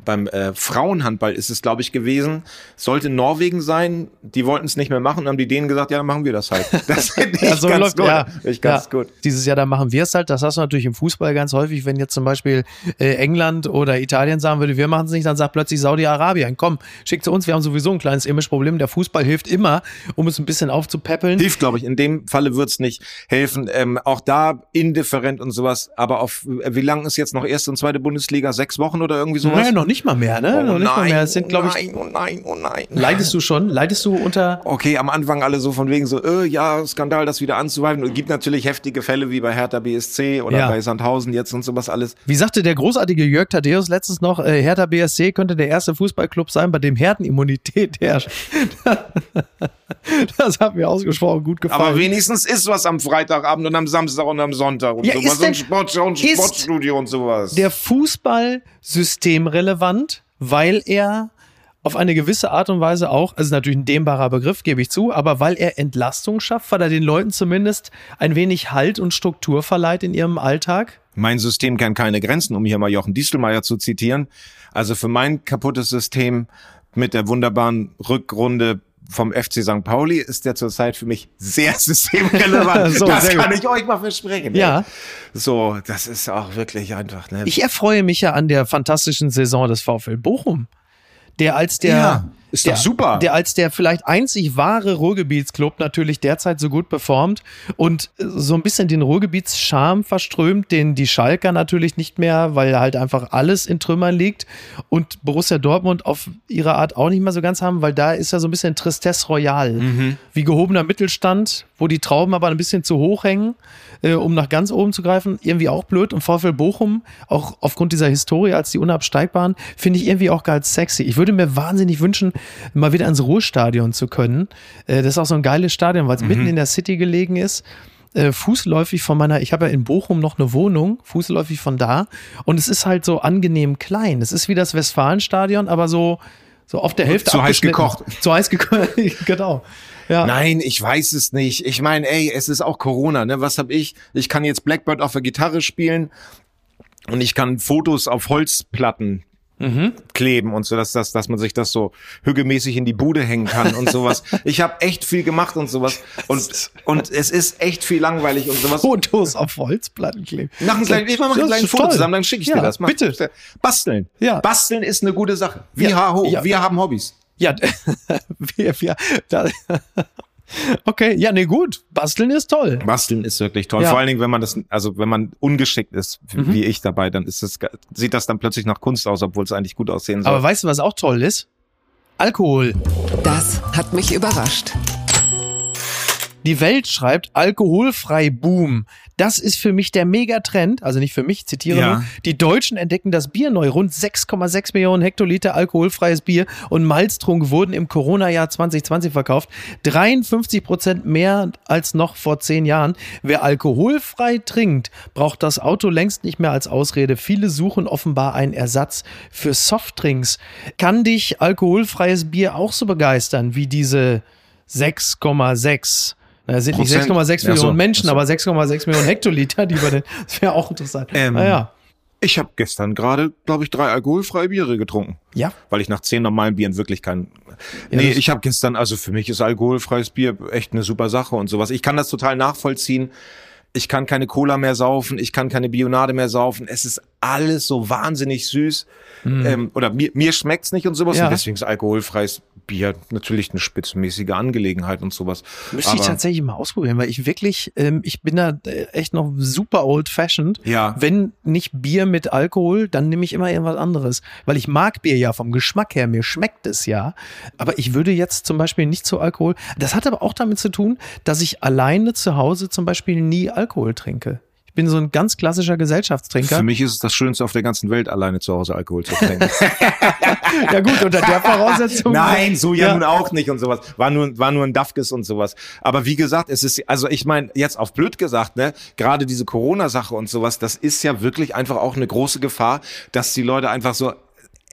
Speaker 3: beim äh, Frauenhandball ist es, glaube ich, gewesen. Sollte Norwegen sein. Die wollten es nicht mehr machen, haben die denen gesagt, ja, dann machen wir das halt. Das finde ich
Speaker 2: Ja, so
Speaker 3: ganz
Speaker 2: läuft,
Speaker 3: gut.
Speaker 2: ja.
Speaker 3: Finde ich ganz
Speaker 2: ja.
Speaker 3: gut.
Speaker 2: Dieses Jahr, da machen wir es halt. Das hast du natürlich im Fußball ganz häufig, wenn jetzt zum Beispiel äh, England oder Italien sagen würde, wir machen es nicht, dann sagt plötzlich Saudi-Arabien, komm, schick zu uns, wir haben sowieso ein kleines Imageproblem. Der Fußball hilft immer, um es ein bisschen aufzupäppeln.
Speaker 3: Hilft, glaube ich. In dem Falle wird's nicht helfen. Ähm, auch da indifferent und sowas. Aber auf äh, wie lang ist jetzt noch erste und zweite Bundesliga? Sechs Wochen oder irgendwie sowas?
Speaker 2: Naja, noch nicht mal mehr, ne?
Speaker 3: Oh
Speaker 2: noch nicht mal
Speaker 3: nein,
Speaker 2: mehr. Es sind,
Speaker 3: oh
Speaker 2: glaube ich,
Speaker 3: nein, oh nein, oh nein.
Speaker 2: leidest du schon? Leidest du unter
Speaker 3: Okay, am Anfang alle so von wegen so, äh, ja, Skandal, das wieder anzuweifen. Es gibt natürlich heftige Fälle wie bei Hertha BSC oder
Speaker 2: Ja.
Speaker 3: bei Sandhausen jetzt und sowas alles.
Speaker 2: Wie sagte der großartige Jörg Thaddeus letztens noch, äh, Hertha BSC könnte der erste Fußballclub sein, bei dem Herdenimmunität herrscht. das hat mir ausgesprochen gut gefallen.
Speaker 3: Aber wenigstens ist was am Freitagabend und am Samstag und am Sonntag und
Speaker 2: Ja,
Speaker 3: sowas.
Speaker 2: denn-
Speaker 3: und und
Speaker 2: ist
Speaker 3: Sportstudio und sowas.
Speaker 2: der Fußball systemrelevant, weil er auf eine gewisse Art und Weise auch, also natürlich ein dehnbarer Begriff, gebe ich zu, aber weil er Entlastung schafft, weil er den Leuten zumindest ein wenig Halt und Struktur verleiht in ihrem Alltag.
Speaker 3: Mein System kennt keine Grenzen, um hier mal Jochen Diestelmeier zu zitieren. Also für mein kaputtes System mit der wunderbaren Rückrunde vom FC St. Pauli ist der zurzeit für mich sehr systemrelevant.
Speaker 2: So,
Speaker 3: das kann
Speaker 2: gut.
Speaker 3: ich euch mal versprechen.
Speaker 2: Ja.
Speaker 3: ey. So, das ist auch wirklich einfach. Ne?
Speaker 2: Ich erfreue mich ja an der fantastischen Saison des VfL Bochum. Der als der,
Speaker 3: Ja, ist doch
Speaker 2: der,
Speaker 3: super.
Speaker 2: Der als der vielleicht einzig wahre Ruhrgebietsclub natürlich derzeit so gut performt und so ein bisschen den Ruhrgebietscharme verströmt, den die Schalker natürlich nicht mehr, weil halt einfach alles in Trümmern liegt und Borussia Dortmund auf ihre Art auch nicht mehr so ganz haben, weil da ist ja so ein bisschen Tristesse Royal.
Speaker 3: Mhm.
Speaker 2: Wie gehobener Mittelstand, wo die Trauben aber ein bisschen zu hoch hängen, äh, um nach ganz oben zu greifen. Irgendwie auch blöd. Und VfL Bochum, auch aufgrund dieser Historie als die Unabsteigbaren, finde ich irgendwie auch ganz sexy. Ich würde mir wahnsinnig wünschen, mal wieder ins Ruhrstadion zu können. Äh, das ist auch so ein geiles Stadion, weil es mitten in der City gelegen ist. äh, fußläufig von meiner, ich habe ja in Bochum noch eine Wohnung, fußläufig von da. Und es ist halt so angenehm klein. Es ist wie das Westfalenstadion, aber so, so auf der Hälfte.
Speaker 3: Zu heiß gekocht.
Speaker 2: Zu heiß gekocht, genau. Ja.
Speaker 3: Nein, ich weiß es nicht. Ich meine, ey, es ist auch Corona, ne? Was hab ich? Ich kann jetzt Blackbird auf der Gitarre spielen und ich kann Fotos auf Holzplatten kleben und so, dass, dass, dass man sich das so hügelmäßig in die Bude hängen kann und sowas. Ich habe echt viel gemacht und sowas und und es ist echt viel langweilig und sowas.
Speaker 2: Fotos auf Holzplatten kleben.
Speaker 3: Mach einen kleinen, ich mach einen kleinen
Speaker 2: ist
Speaker 3: Foto
Speaker 2: toll.
Speaker 3: zusammen, dann schicke ich
Speaker 2: Ja,
Speaker 3: dir das. Mach-
Speaker 2: bitte.
Speaker 3: Basteln.
Speaker 2: Ja.
Speaker 3: Basteln ist eine gute Sache. Wir,
Speaker 2: Ja, ja.
Speaker 3: wir haben Hobbys.
Speaker 2: Ja, wir, wir, da, okay, ja, nee, gut. Basteln ist toll.
Speaker 3: Basteln ist wirklich toll.
Speaker 2: Ja.
Speaker 3: Vor allen Dingen, wenn man das, also wenn man ungeschickt ist,
Speaker 2: Mhm.
Speaker 3: wie ich dabei, dann ist das, sieht das dann plötzlich nach Kunst aus, obwohl es eigentlich gut aussehen soll.
Speaker 2: Aber weißt du, was auch toll ist? Alkohol.
Speaker 1: Das hat mich überrascht.
Speaker 2: Die Welt schreibt alkoholfrei Boom. Das ist für mich der Megatrend, also nicht für mich, ich zitiere
Speaker 3: Ja.
Speaker 2: nur. Die Deutschen entdecken das Bier neu. Rund 6,6 Millionen Hektoliter alkoholfreies Bier und Malztrunk wurden im Corona-Jahr 2020 verkauft. 53 Prozent mehr als noch vor zehn Jahren. Wer alkoholfrei trinkt, braucht das Auto längst nicht mehr als Ausrede. Viele suchen offenbar einen Ersatz für Softdrinks. Kann dich alkoholfreies Bier auch so begeistern wie diese 6,6? Das sind nicht
Speaker 3: Prozent.
Speaker 2: 6,6
Speaker 3: Ach so,
Speaker 2: Millionen Menschen,
Speaker 3: so.
Speaker 2: aber 6,6 Millionen Hektoliter, die wir denn, das wäre auch interessant.
Speaker 3: Ähm,
Speaker 2: naja.
Speaker 3: Ich habe gestern gerade, glaube ich, drei alkoholfreie Biere getrunken.
Speaker 2: Ja.
Speaker 3: Weil ich nach zehn normalen Bieren wirklich kein. nee,
Speaker 2: das-
Speaker 3: ich habe gestern, also für mich ist alkoholfreies Bier echt eine super Sache und sowas. Ich kann das total nachvollziehen. Ich kann keine Cola mehr saufen, ich kann keine Bionade mehr saufen. Es ist alles so wahnsinnig süß. Ähm, oder mir, mir schmeckt's nicht und sowas.
Speaker 2: Ja.
Speaker 3: Und deswegen ist alkoholfreies Bier natürlich eine spitzenmäßige Angelegenheit und sowas.
Speaker 2: Müsste ich tatsächlich mal ausprobieren, weil ich wirklich, ähm, ich bin da äh, echt noch super old-fashioned.
Speaker 3: Ja.
Speaker 2: Wenn nicht Bier mit Alkohol, dann nehme ich immer irgendwas anderes. Weil ich mag Bier ja vom Geschmack her, mir schmeckt es ja. Aber ich würde jetzt zum Beispiel nicht zu Alkohol. Das hat aber auch damit zu tun, dass ich alleine zu Hause zum Beispiel nie Alkohol trinke. Ich bin so ein ganz klassischer Gesellschaftstrinker.
Speaker 3: Für mich ist es das Schönste auf der ganzen Welt, alleine zu Hause Alkohol zu trinken.
Speaker 2: ja gut, unter der Voraussetzung.
Speaker 3: Nein, so ja, nun auch nicht und sowas. War nur, war nur ein Dafkes und sowas. Aber wie gesagt, es ist, also ich meine, jetzt auf blöd gesagt, ne, gerade diese Corona-Sache und sowas, das ist ja wirklich einfach auch eine große Gefahr, dass die Leute einfach so,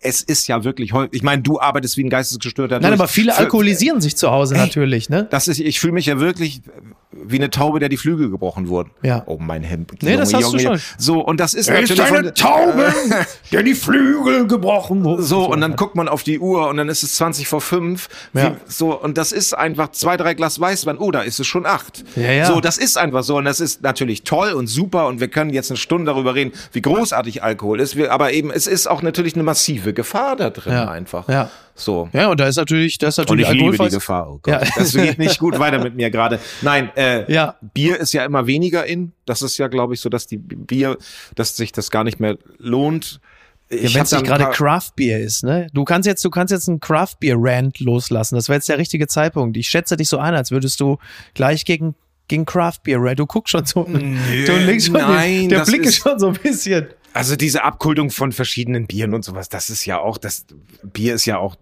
Speaker 3: es ist ja wirklich häufig, ich meine, du arbeitest wie ein Geistesgestörter.
Speaker 2: Nein,
Speaker 3: durch.
Speaker 2: aber viele alkoholisieren sich zu Hause natürlich, ne?
Speaker 3: Das ist, ich fühle mich ja wirklich wie eine Taube, der die Flügel gebrochen wurden.
Speaker 2: Ja.
Speaker 3: Oh, mein Hemd.
Speaker 2: Nee, das hast du schon.
Speaker 3: So, und das ist
Speaker 4: Er ist
Speaker 3: natürlich
Speaker 4: eine Taube, der die Flügel gebrochen wurde.
Speaker 3: So, und dann guckt man auf die Uhr und dann ist es 20 vor 5.
Speaker 2: Ja.
Speaker 3: so, und das ist einfach zwei, drei Glas Weißwein. Oh, da ist es schon acht.
Speaker 2: Ja, ja.
Speaker 3: So, das ist einfach so. Und das ist natürlich toll und super. Und wir können jetzt eine Stunde darüber reden, wie großartig Alkohol ist. Wir, aber eben, es ist auch natürlich eine massive Gefahr da drin
Speaker 2: Ja.
Speaker 3: einfach.
Speaker 2: Ja.
Speaker 3: So.
Speaker 2: Ja, und da ist natürlich, das ist
Speaker 3: Und
Speaker 2: natürlich
Speaker 3: ich liebe die Gefahr. Oh Gott.
Speaker 2: Ja.
Speaker 3: Das geht nicht gut weiter mit mir gerade. Nein, äh,
Speaker 2: Ja.
Speaker 3: Bier ist ja immer weniger in. Das ist ja, glaube ich, so, dass die Bier, dass sich das gar nicht mehr lohnt.
Speaker 2: Ja, wenn es nicht gerade Craft Beer ist, ne? Du kannst jetzt, du kannst jetzt einen Craft Beer Rant loslassen. Das wäre jetzt der richtige Zeitpunkt. Ich schätze dich so ein, als würdest du gleich gegen gegen Craft Beer Rant. Du guckst schon so, du legst schon
Speaker 3: nein,
Speaker 2: den, der Blick ist
Speaker 3: ist-
Speaker 2: schon so ein bisschen.
Speaker 3: Also diese Abkultung von verschiedenen Bieren und sowas, das ist ja auch, das Bier ist ja auch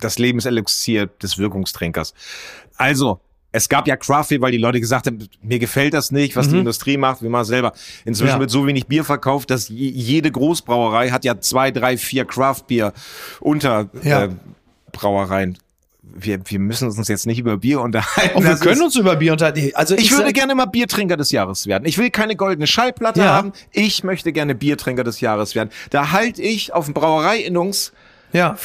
Speaker 3: das Lebenselixier des Wirkungstrinkers. Also, es gab ja Craft Beer, weil die Leute gesagt haben, mir gefällt das nicht, was die Industrie macht, wir machen selber. Inzwischen
Speaker 2: Mhm. Ja.
Speaker 3: wird so wenig Bier verkauft, dass je- jede Großbrauerei hat ja zwei, drei, vier Craft Bier unter
Speaker 2: Ja.
Speaker 3: äh, Brauereien. Wir, wir müssen uns jetzt nicht über Bier unterhalten.
Speaker 2: Oh, wir
Speaker 3: Das
Speaker 2: können
Speaker 3: ist-
Speaker 2: uns über Bier unterhalten. Also
Speaker 3: ich würde
Speaker 2: sag-
Speaker 3: gerne mal Biertrinker des Jahres werden. Ich will keine goldene Schallplatte
Speaker 2: Ja.
Speaker 3: haben. Ich möchte gerne Biertrinker des Jahres werden. Da halte ich auf dem Brauereiinnungsverband,
Speaker 2: ja.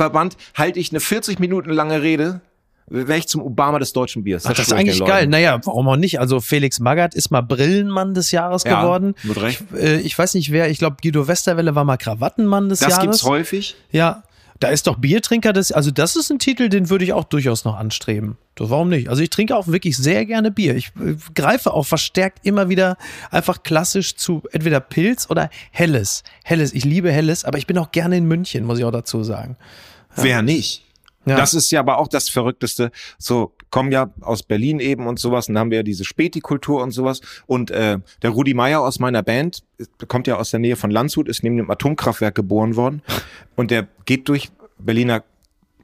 Speaker 3: halte ich eine 40 Minuten lange Rede, wäre ich zum Obama des deutschen Biers.
Speaker 2: Ach, das ist eigentlich geil. Naja, warum auch nicht? Also Felix Magath ist mal Brillenmann des Jahres
Speaker 3: Ja,
Speaker 2: geworden.
Speaker 3: mit Recht.
Speaker 2: Ich, äh, ich weiß nicht wer, ich glaube Guido Westerwelle war mal Krawattenmann des
Speaker 3: Das
Speaker 2: Jahres.
Speaker 3: gibt's häufig.
Speaker 2: Ja, da ist doch Biertrinker des, also das ist ein Titel, den würde ich auch durchaus noch anstreben. Das, warum nicht? Also ich trinke auch wirklich sehr gerne Bier. Ich äh, greife auch verstärkt immer wieder einfach klassisch zu entweder Pilz oder Helles. Helles, ich liebe Helles, aber ich bin auch gerne in München, muss ich auch dazu sagen.
Speaker 3: Wer nicht?
Speaker 2: Ja.
Speaker 3: Das ist ja aber auch das Verrückteste. So, kommen ja aus Berlin eben und sowas und dann haben wir ja diese Späti-Kultur und sowas. Und äh, der Rudi Meier aus meiner Band kommt ja aus der Nähe von Landshut, ist neben dem Atomkraftwerk geboren worden. Und der geht durch Berliner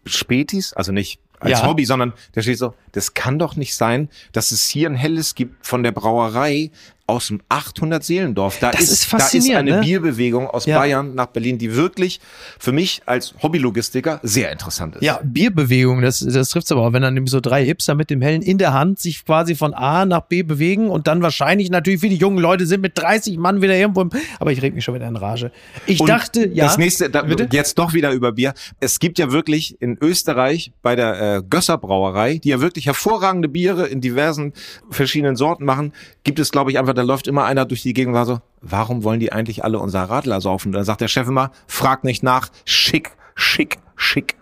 Speaker 3: Spätis, also nicht als
Speaker 2: Ja.
Speaker 3: Hobby, sondern der steht so, das kann doch nicht sein, dass es hier ein helles gibt von der Brauerei aus dem 800 Seelendorf. Da
Speaker 2: Das
Speaker 3: ist,
Speaker 2: ist
Speaker 3: da ist
Speaker 2: faszinierend,
Speaker 3: eine
Speaker 2: ne?
Speaker 3: Bierbewegung aus
Speaker 2: Ja.
Speaker 3: Bayern nach Berlin, die wirklich für mich als Hobbylogistiker sehr interessant ist.
Speaker 2: Ja, Bierbewegung, das, das trifft's aber auch, wenn dann nämlich so drei Hipster mit dem Hellen in der Hand sich quasi von A nach B bewegen und dann wahrscheinlich natürlich wie die jungen Leute sind mit 30 Mann wieder irgendwo im, aber ich reg mich schon wieder in Rage. Ich
Speaker 3: Und
Speaker 2: dachte, ja.
Speaker 3: Das nächste, da,
Speaker 2: Bitte?
Speaker 3: jetzt doch wieder über Bier. Es gibt ja wirklich in Österreich bei der äh, Gösser Brauerei, die ja wirklich hervorragende Biere in diversen verschiedenen Sorten machen, gibt es, glaube ich, einfach, da läuft immer einer durch die Gegend und war so, warum wollen die eigentlich alle unser Radler saufen? Und dann sagt der Chef immer, frag nicht nach, schick, schick, schick.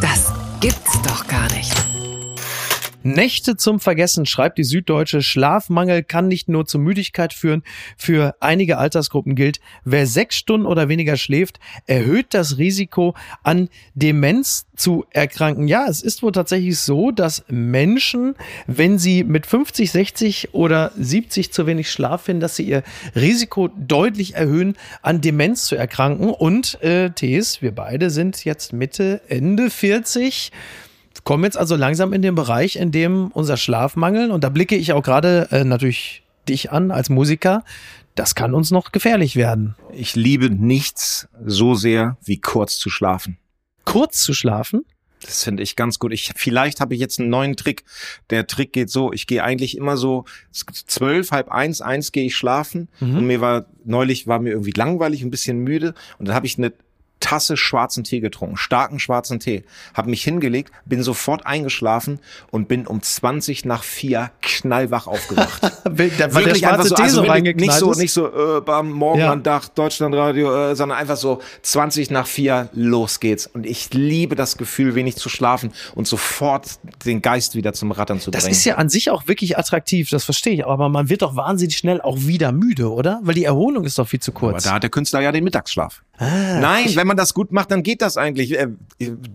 Speaker 1: Das gibt's doch gar nicht.
Speaker 2: Nächte zum Vergessen, schreibt die Süddeutsche. Schlafmangel kann nicht nur zu Müdigkeit führen. Für einige Altersgruppen gilt, wer sechs Stunden oder weniger schläft, erhöht das Risiko, an Demenz zu erkranken. Ja, es ist wohl tatsächlich so, dass Menschen, wenn sie mit 50, 60 oder 70 zu wenig Schlaf finden, dass sie ihr Risiko deutlich erhöhen, an Demenz zu erkranken. Und äh, Tees, wir beide sind jetzt Mitte, Ende 40 kommen jetzt also langsam in den Bereich, in dem unser Schlafmangel, und da blicke ich auch gerade äh, natürlich dich an als Musiker, das kann uns noch gefährlich werden.
Speaker 3: Ich liebe nichts so sehr wie kurz zu schlafen.
Speaker 2: Kurz zu schlafen?
Speaker 3: Das finde ich ganz gut. Ich, vielleicht habe ich jetzt einen neuen Trick. Der Trick geht so, ich gehe eigentlich immer so zwölf, halb eins, eins gehe ich schlafen. Und mir war, neulich war mir irgendwie langweilig, ein bisschen müde. Und dann habe ich eine Tasse schwarzen Tee getrunken, starken schwarzen Tee, habe mich hingelegt, bin sofort eingeschlafen und bin um 20 nach vier knallwach aufgewacht.
Speaker 2: Da war der
Speaker 3: Wirklich
Speaker 2: schwarze Tee so
Speaker 3: also
Speaker 2: reingeknallt
Speaker 3: nicht so, nicht so äh, beim Morgenandach, Deutschlandradio, äh, sondern einfach so 20 nach vier, los geht's. Und ich liebe das Gefühl, wenig zu schlafen und sofort den Geist wieder zum Rattern zu
Speaker 2: Das
Speaker 3: bringen.
Speaker 2: ist ja an sich auch wirklich attraktiv, das verstehe ich. Aber man wird doch wahnsinnig schnell auch wieder müde, oder? Weil die Erholung ist doch viel zu
Speaker 3: Aber
Speaker 2: kurz.
Speaker 3: da hat der Künstler ja den Mittagsschlaf. Nein, wenn man das gut macht, dann geht das eigentlich. Äh,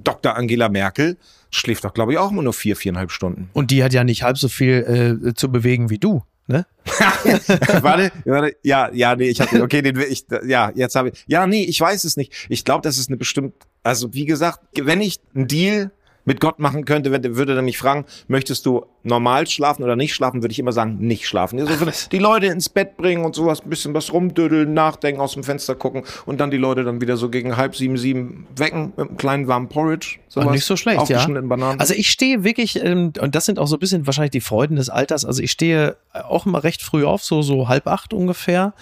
Speaker 3: Dr. Angela Merkel schläft doch, glaube ich, auch immer nur vier, viereinhalb Stunden.
Speaker 2: Und die hat ja nicht halb so viel äh, zu bewegen wie du. Ne?
Speaker 3: warte, warte, ja, ja, nee, ich hatte, okay, den, ich, ja, jetzt habe ich, ja, nee, ich weiß es nicht. Ich glaube, das ist eine bestimmt, also wie gesagt, wenn ich einen Deal mit Gott machen könnte, wenn, würde er mich fragen, möchtest du normal schlafen oder nicht schlafen, würde ich immer sagen, nicht schlafen. Also die Leute ins Bett bringen und sowas, ein bisschen was rumdödeln, nachdenken, aus dem Fenster gucken und dann die Leute dann wieder so gegen halb sieben, sieben wecken mit einem kleinen warmen Porridge. Sowas,
Speaker 2: Ah, nicht so schlecht, ja.
Speaker 3: Bananen.
Speaker 2: Also ich stehe wirklich, ähm, und das sind auch so ein bisschen wahrscheinlich die Freuden des Alters, also ich stehe auch immer recht früh auf, so, so halb acht ungefähr.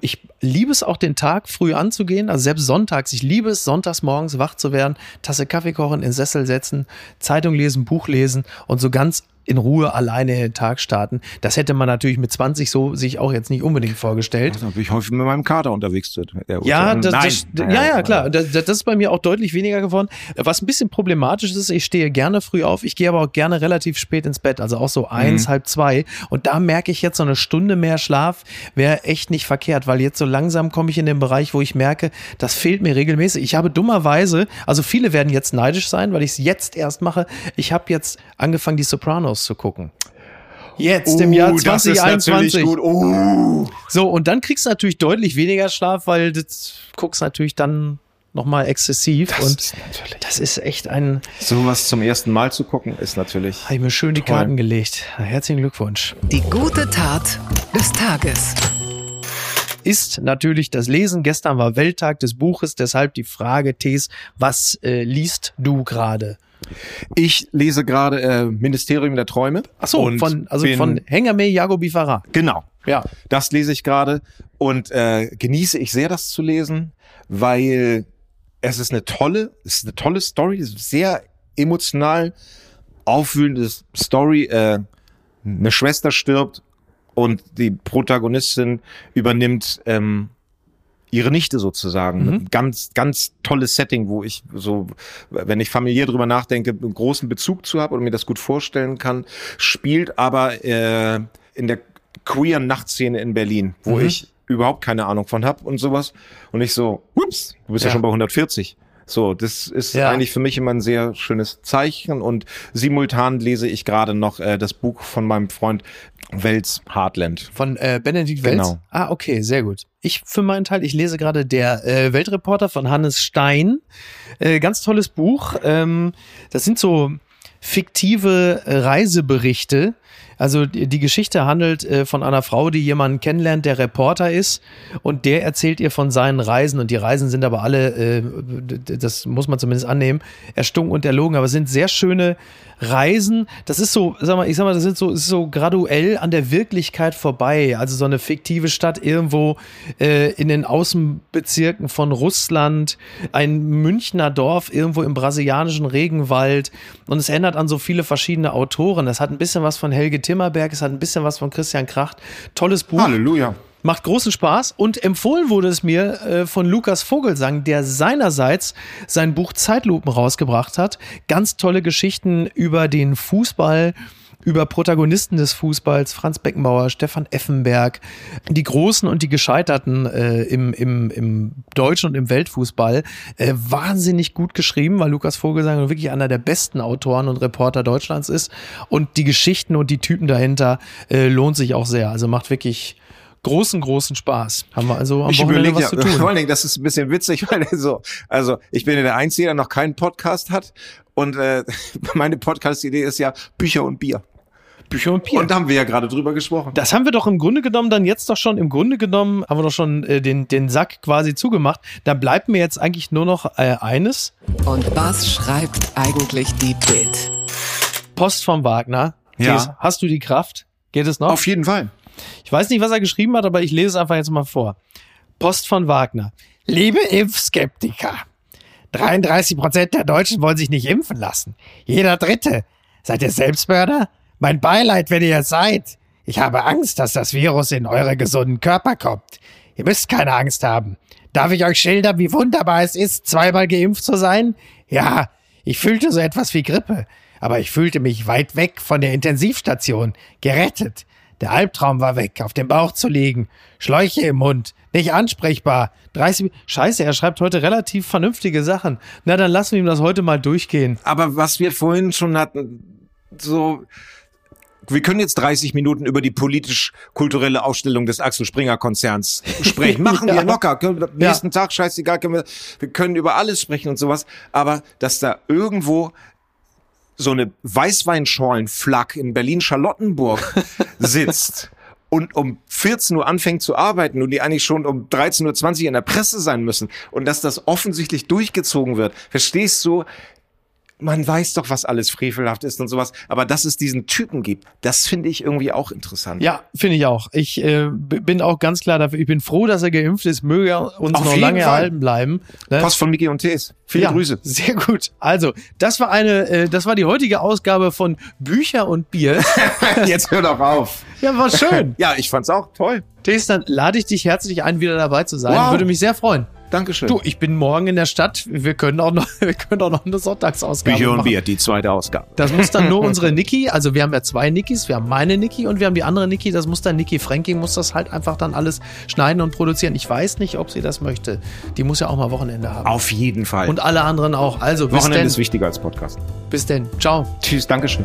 Speaker 2: Ich liebe es auch, den Tag früh anzugehen, also selbst sonntags. Ich liebe es, sonntags morgens wach zu werden, Tasse Kaffee kochen, in Sessel setzen, Zeitung lesen, Buch lesen und so ganz in Ruhe alleine in den Tag starten. Das hätte man natürlich mit 20 so sich auch jetzt nicht unbedingt vorgestellt.
Speaker 3: da bin ich häufig mit meinem Kater unterwegs.
Speaker 2: Ja, das, das, ja, ja, klar. Das, das ist bei mir auch deutlich weniger geworden. Was ein bisschen problematisch ist, ich stehe gerne früh auf, ich gehe aber auch gerne relativ spät ins Bett, also auch so eins, halb zwei. Und da merke ich jetzt so eine Stunde mehr Schlaf wäre echt nicht verkehrt, weil jetzt so langsam komme ich in den Bereich, wo ich merke, das fehlt mir regelmäßig. Ich habe dummerweise, also viele werden jetzt neidisch sein, weil ich es jetzt erst mache. Ich habe jetzt angefangen, die Sopranos zu gucken. Jetzt im Jahr
Speaker 3: Uh, das ist
Speaker 2: 2021.
Speaker 3: natürlich gut. Uh.
Speaker 2: So, und dann kriegst du natürlich deutlich weniger Schlaf, weil du guckst natürlich dann nochmal exzessiv.
Speaker 3: Das
Speaker 2: und
Speaker 3: ist natürlich-
Speaker 2: das ist echt ein,
Speaker 3: Sowas zum ersten Mal zu gucken, ist natürlich.
Speaker 2: habe ich mir schön die
Speaker 3: Toll.
Speaker 2: Karten gelegt. Herzlichen Glückwunsch.
Speaker 1: Die gute Tat des Tages.
Speaker 2: Ist natürlich das Lesen. Gestern war Welttag des Buches, deshalb die Frage, Tees, was äh, liest du gerade?
Speaker 3: Ich lese gerade äh, Ministerium der Träume.
Speaker 2: Ach so, von, also von Hengame Jagobi Farah.
Speaker 3: Genau.
Speaker 2: Ja.
Speaker 3: Das lese ich gerade und äh, genieße ich sehr, das zu lesen, weil es ist eine tolle, es ist eine tolle Story, sehr emotional aufwühlende Story. Äh, eine Schwester stirbt und die Protagonistin übernimmt ähm, ihre Nichte sozusagen.
Speaker 2: Mhm.
Speaker 3: Ein Ganz, ganz tolles Setting, wo ich so, wenn ich familiär drüber nachdenke, einen großen Bezug zu habe und mir das gut vorstellen kann, spielt aber äh, in der queeren Nachtszene in Berlin, wo
Speaker 2: Mhm.
Speaker 3: ich überhaupt keine Ahnung von hab und sowas. Und ich so, ups, du bist ja,
Speaker 2: Ja.
Speaker 3: schon bei 140. So, das ist
Speaker 2: Ja.
Speaker 3: eigentlich für mich immer ein sehr schönes Zeichen und simultan lese ich gerade noch äh, das Buch von meinem Freund Wels Heartland.
Speaker 2: Von äh, Benedikt Welz?
Speaker 3: Genau.
Speaker 2: Ah, okay, sehr gut. Ich für meinen Teil, ich lese gerade der äh, Weltreporter von Hannes Stein. Äh, ganz tolles Buch. Ähm, das sind so fiktive Reiseberichte. Also die, Geschichte handelt äh, von einer Frau, die jemanden kennenlernt, der Reporter ist und der erzählt ihr von seinen Reisen und die Reisen sind aber alle, äh, das muss man zumindest annehmen, erstunken und erlogen, aber es sind sehr schöne Reisen. Das ist so, sag mal, ich sag mal, das sind so, ist so graduell an der Wirklichkeit vorbei. Also so eine fiktive Stadt irgendwo äh, in den Außenbezirken von Russland, ein Münchner Dorf irgendwo im brasilianischen Regenwald und es ändert an so viele verschiedene Autoren. Das hat ein bisschen was von Helge Timmerberg, es hat ein bisschen was von Christian Kracht. Tolles Buch.
Speaker 3: Halleluja.
Speaker 2: Macht großen Spaß und empfohlen wurde es mir äh, von Lukas Vogelsang, der seinerseits sein Buch Zeitlupen rausgebracht hat. Ganz tolle Geschichten über den Fußball, über Protagonisten des Fußballs, Franz Beckenbauer, Stefan Effenberg, die Großen und die Gescheiterten äh, im, im, im deutschen und im Weltfußball. Äh, wahnsinnig gut geschrieben, weil Lukas Vogelsang wirklich einer der besten Autoren und Reporter Deutschlands ist. Und die Geschichten und die Typen dahinter äh, lohnt sich auch sehr. Also macht wirklich großen, großen Spaß. Haben wir also am
Speaker 3: Ich
Speaker 2: Wochenende
Speaker 3: überlege
Speaker 2: was
Speaker 3: ja,
Speaker 2: zu tun.
Speaker 3: vor allen Dingen, das ist ein bisschen witzig, weil so, also ich bin ja der Einzige, der noch keinen Podcast hat und äh, meine Podcast-Idee ist ja Bücher und Bier.
Speaker 2: Bücher und Bier.
Speaker 3: Und da haben wir ja gerade drüber gesprochen.
Speaker 2: Das haben wir doch im Grunde genommen dann jetzt doch schon, im Grunde genommen haben wir doch schon äh, den, den Sack quasi zugemacht. Da bleibt mir jetzt eigentlich nur noch äh, eines.
Speaker 1: Und was schreibt eigentlich die Bild?
Speaker 2: Post vom Wagner.
Speaker 3: Ja.
Speaker 2: Hast du die Kraft? Geht es noch?
Speaker 3: Auf jeden Fall.
Speaker 2: Ich weiß nicht, was er geschrieben hat, aber ich lese es einfach jetzt mal vor. Post von Wagner. Liebe Impfskeptiker. 33 Prozent der Deutschen wollen sich nicht impfen lassen. Jeder Dritte. Seid ihr Selbstmörder? Mein Beileid, wenn ihr es seid. Ich habe Angst, dass das Virus in eure gesunden Körper kommt. Ihr müsst keine Angst haben. Darf ich euch schildern, wie wunderbar es ist, zweimal geimpft zu sein? Ja, ich fühlte so etwas wie Grippe. Aber ich fühlte mich weit weg von der Intensivstation. Gerettet. Der Albtraum war weg, auf dem Bauch zu liegen. Schläuche im Mund. Nicht ansprechbar. 30. Scheiße, er schreibt heute relativ vernünftige Sachen. Na, dann lassen wir ihm das heute mal durchgehen.
Speaker 3: Aber was wir vorhin schon hatten, so, wir können jetzt 30 Minuten über die politisch-kulturelle Ausstellung des Axel Springer Konzerns sprechen. Machen
Speaker 2: Ja.
Speaker 3: wir locker. Können wir, nächsten Tag, scheißegal, können wir, wir können über alles sprechen und sowas. Aber dass da irgendwo so eine Weißweinscholenflak in Berlin-Charlottenburg sitzt und um 14 Uhr anfängt zu arbeiten und die eigentlich schon um 13.20 Uhr in der Presse sein müssen und dass das offensichtlich durchgezogen wird. Verstehst du? Man weiß doch, was alles frevelhaft ist und sowas, aber dass es diesen Typen gibt, das finde ich irgendwie auch interessant.
Speaker 2: Ja, finde ich auch. Ich äh, bin auch ganz klar dafür. Ich bin froh, dass er geimpft ist. Möge er uns
Speaker 3: Auf
Speaker 2: noch lange
Speaker 3: Fall.
Speaker 2: erhalten bleiben. Ne?
Speaker 3: Post von Mickey und Tees. Viele
Speaker 2: ja,
Speaker 3: Grüße.
Speaker 2: Sehr gut. Also, das war eine, äh, das war die heutige Ausgabe von Bücher und Bier.
Speaker 3: Jetzt hör doch auf.
Speaker 2: ja, war schön.
Speaker 3: Ja, ich fand's auch toll.
Speaker 2: Thes, dann lade ich dich herzlich ein, wieder dabei zu sein.
Speaker 3: Wow.
Speaker 2: Würde mich sehr freuen.
Speaker 3: Dankeschön.
Speaker 2: Du, ich bin morgen in der Stadt. Wir können auch noch, wir können auch noch eine Sonntagsausgabe
Speaker 3: Bücher und
Speaker 2: machen.
Speaker 3: Bier, die zweite Ausgabe.
Speaker 2: Das muss dann nur unsere Niki, also wir haben ja zwei Nikis, wir haben meine Niki und wir haben die andere Niki, das muss dann Niki Franking, muss das halt einfach dann alles schneiden und produzieren. Ich weiß nicht, ob sie das möchte. Die muss ja auch mal Wochenende haben.
Speaker 3: Auf jeden Fall.
Speaker 2: Und alle anderen auch. Also bis
Speaker 3: Wochenende
Speaker 2: denn.
Speaker 3: ist wichtiger als Podcast.
Speaker 2: Bis denn. Ciao.
Speaker 3: Tschüss, Dankeschön.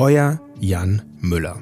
Speaker 5: Euer Jan Müller.